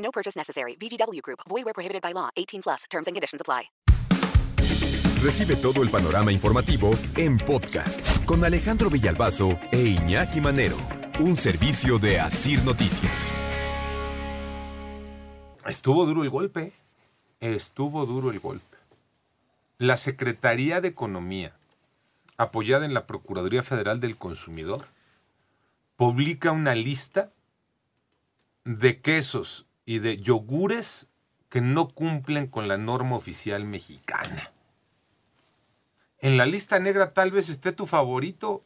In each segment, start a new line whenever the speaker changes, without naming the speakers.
No purchase necessary. VGW Group. Void where prohibited by law. 18 plus. Terms and conditions apply.
Recibe todo el panorama informativo en podcast con Alejandro Villalbazo e Iñaki Manero, un servicio de Asir Noticias.
Estuvo duro el golpe. Estuvo duro el golpe. La Secretaría de Economía, apoyada en la Procuraduría Federal del Consumidor, publica una lista de quesos y de yogures que no cumplen con la norma oficial mexicana. En la lista negra tal vez esté tu favorito.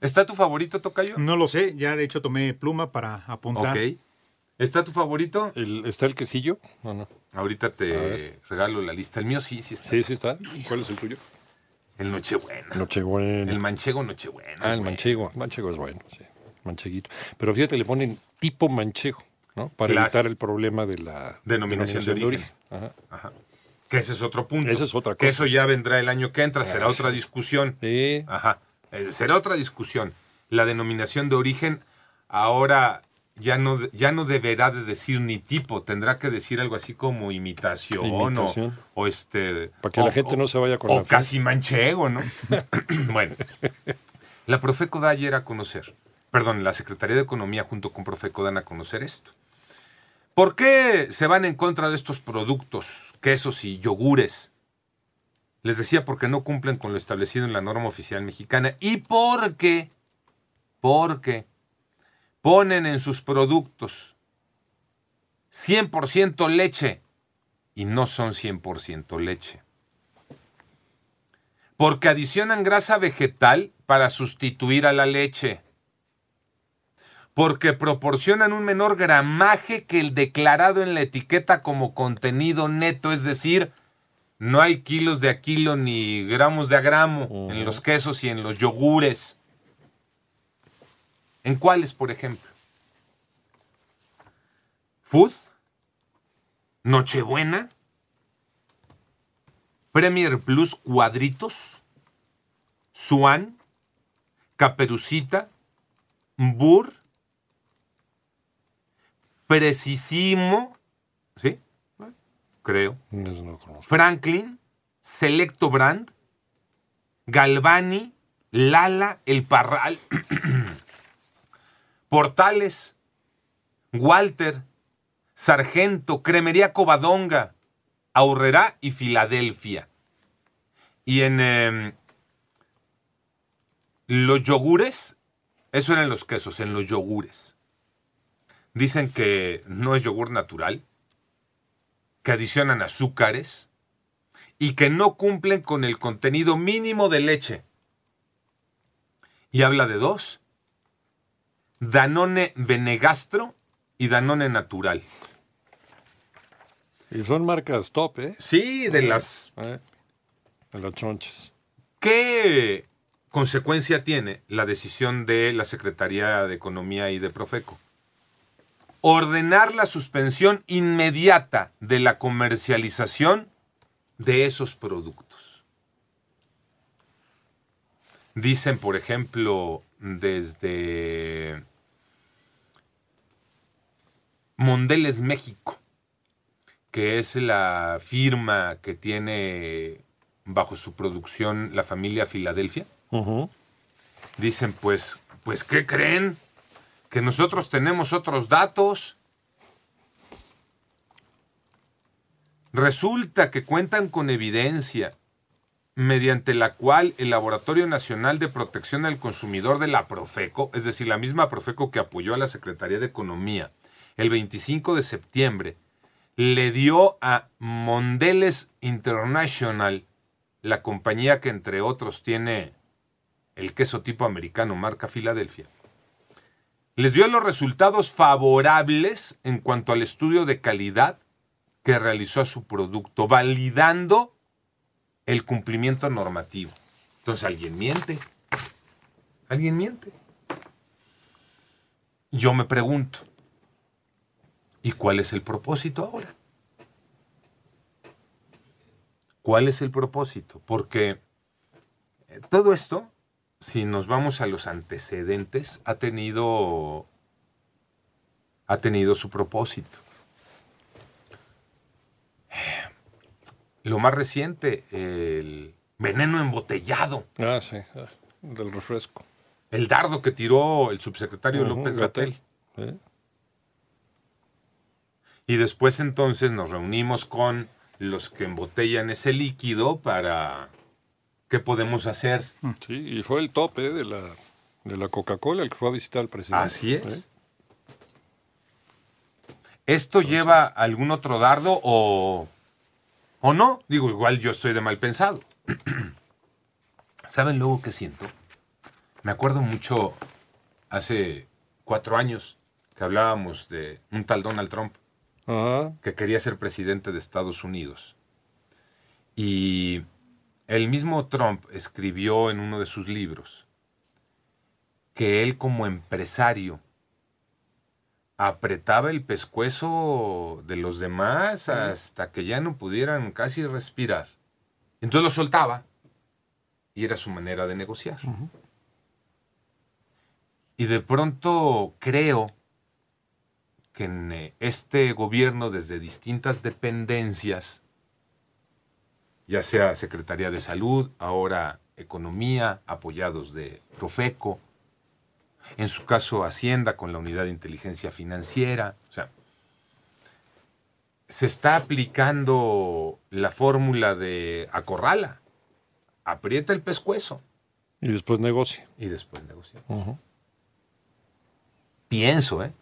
¿Está tu favorito, Tocayo?
No lo sé, ya de hecho tomé pluma para apuntar.
Ok. ¿Está tu favorito?
El- ¿Está el quesillo? No, no.
Ahorita te regalo la lista. El mío sí, sí está.
Sí, sí está. ¿Cuál es el tuyo?
El Nochebuena.
Nochebuena.
El manchego Nochebuena.
ah, el
bueno.
manchego. El manchego es bueno, sí. Mancheguito. Pero fíjate, le ponen tipo manchego, ¿no? Para
Claro.
evitar el problema de la
Denominación de origen.
Ajá.
Ajá. Que ese es otro punto.
Esa es otra
Que eso ya vendrá el año que entra, será otra discusión.
Sí.
Ajá. Eh, será otra discusión. La denominación de origen ahora ya no, ya no deberá de decir ni tipo, tendrá que decir algo así como imitación,
Imitación.
O, o este...
Para que
o-
la gente
o-
no se vaya con
O
la
casi manchego, ¿no? bueno. La Profeco da ayer a conocer, perdón, la Secretaría de Economía junto con Profeco dan a conocer esto. ¿Por qué se van en contra de estos productos, quesos y yogures? Les decía porque no cumplen con lo establecido en la norma oficial mexicana y porque, porque ponen en sus productos 100% leche y no son 100% leche. Porque adicionan grasa vegetal para sustituir a la leche. Porque proporcionan un menor gramaje que el declarado en la etiqueta como contenido neto, es decir, no hay kilos de a kilo ni gramos de a gramo en los quesos y en los yogures. ¿En cuáles, por ejemplo? Food, Nochebuena, Premier Plus Cuadritos, Swan, Caperucita, Burr, Precisimo, ¿sí? Creo.
No.
Franklin, Selecto Brand, Galvani, Lala, El Parral, Portales, Walter, Sargento, Cremería Covadonga, Aurrerá y Filadelfia. Y en em, los yogures, eso eran los quesos, en los yogures. Dicen que no es yogur natural, que adicionan azúcares y que no cumplen con el contenido mínimo de leche. Y habla de dos, Danone Benegastro y Danone Natural.
Y son marcas top, ¿eh?
Sí, de las...
Eh, De las chonches.
¿Qué consecuencia tiene la decisión de la Secretaría de Economía y de Profeco? Ordenar la suspensión inmediata de la comercialización de esos productos. Dicen, por ejemplo, desde Mondeles México, que es la firma que tiene bajo su producción la familia Filadelfia. Dicen, pues, pues, ¿qué creen? Que nosotros tenemos otros datos. Resulta que cuentan con evidencia mediante la cual el Laboratorio Nacional de Protección al Consumidor de la Profeco, es decir, la misma Profeco que apoyó a la Secretaría de Economía el 25 de septiembre, le dio a Mondeles International, la compañía que entre otros tiene el queso tipo americano marca Filadelfia, les dio los resultados favorables en cuanto al estudio de calidad que realizó a su producto, validando el cumplimiento normativo. Entonces alguien miente. Alguien miente. Yo me pregunto, ¿y cuál es el propósito ahora? ¿Cuál es el propósito? Porque eh, todo esto, si nos vamos a los antecedentes, ha tenido, ha tenido su propósito. Lo más reciente, el veneno embotellado,
Ah, sí, ah, del refresco.
el dardo que tiró el subsecretario López Gatel.
¿eh?
Y después entonces nos reunimos con los que embotellan ese líquido para qué podemos hacer.
Sí, y fue el tope de la, de la Coca-Cola el que fue a visitar al presidente.
Así es.
¿eh?
¿Esto lleva algún otro dardo o, o no? Digo, igual yo estoy de mal pensado. ¿Saben luego qué siento? Me acuerdo mucho hace cuatro años que hablábamos de un tal Donald Trump
Ajá.
que quería ser presidente de Estados Unidos. Y el mismo Trump escribió en uno de sus libros que él como empresario apretaba el pescuezo de los demás hasta que ya no pudieran casi respirar. Entonces lo soltaba y era su manera de negociar. Y de pronto creo que en eh, este gobierno desde distintas dependencias, ya sea Secretaría de Salud, ahora Economía, apoyados de Profeco, en su caso Hacienda con la Unidad de Inteligencia Financiera, o sea, se está aplicando la fórmula de acorrala, aprieta el pescuezo
Y después negocia.
y después negocia. Pienso, ¿eh?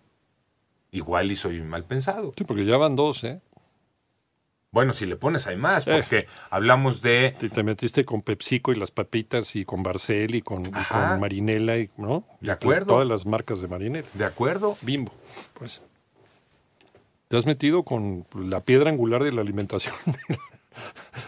Igual y soy mal pensado.
Sí, porque ya van dos, ¿eh?
Bueno, si le pones hay más,
Eh.
porque hablamos de
Te, te metiste con PepsiCo y las papitas y con Barcel y con, y
Ajá.
con Marinela, y, ¿no?
De acuerdo.
Todas las marcas de Marinela.
¿De acuerdo?
Bimbo, pues. Te has metido con la piedra angular de la alimentación del,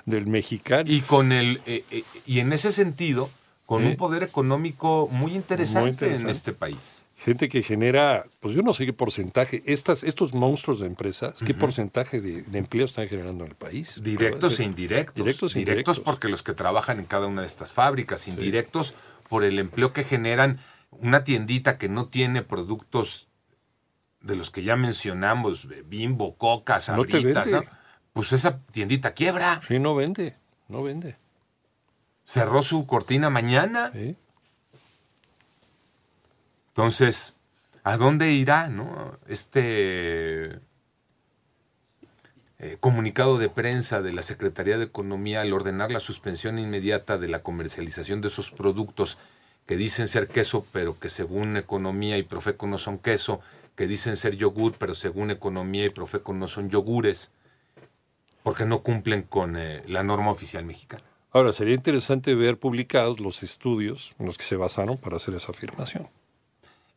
del mexicano.
Y con el eh, eh, y en ese sentido, con un poder económico muy interesante,
Muy interesante.
en este país.
Gente que genera, pues yo no sé qué porcentaje, estas, estos monstruos de empresas, qué porcentaje de, de empleo están generando en el país.
Directos
Sí.
e indirectos.
Directos e
Directos
indirectos.
porque los que trabajan en cada una de estas fábricas, indirectos por el empleo que generan una tiendita que no tiene productos de los que ya mencionamos, eh, Bimbo, Coca, Sabritas. ¿no? Pues esa tiendita quiebra.
Sí, no vende, no vende.
Cerró su cortina mañana.
¿eh?
Entonces, ¿a dónde irá no? este eh, comunicado de prensa de la Secretaría de Economía al ordenar la suspensión inmediata de la comercialización de esos productos que dicen ser queso, pero que según Economía y Profeco no son queso, que dicen ser yogur, pero según Economía y Profeco no son yogures, porque no cumplen con eh, la norma oficial mexicana?
Ahora, sería interesante ver publicados los estudios en los que se basaron para hacer esa afirmación.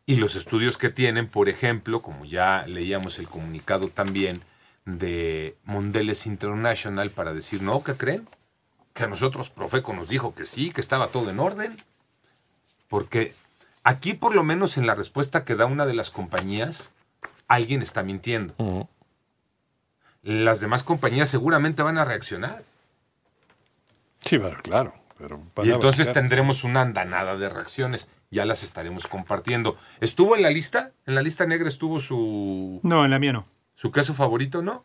Y los estudios que tienen, por ejemplo, como ya leíamos el comunicado también de Mondelez International para decir, no, ¿qué creen? Que a nosotros Profeco nos dijo que sí, que estaba todo en orden. Porque aquí, por lo menos en la respuesta que da una de las compañías, alguien está mintiendo. Las demás compañías seguramente van a reaccionar.
Sí, bueno, claro. Pero
Y entonces tendremos una andanada de reacciones. Ya las estaremos compartiendo. ¿Estuvo en la lista? ¿En la lista negra estuvo su,
No, en la mía no.
su queso favorito? ¿No?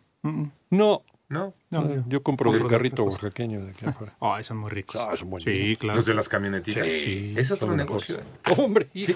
No,
¿No?
No,
eh,
yo-
compro del
de
carrito oaxaqueño de aquí afuera.
Ay, son muy ricos.
Ah, son buenísimos.
Sí, claro.
Los de las camionetitas.
Sí,
es otro
son
negocio.
mejores. Hombre, hijo.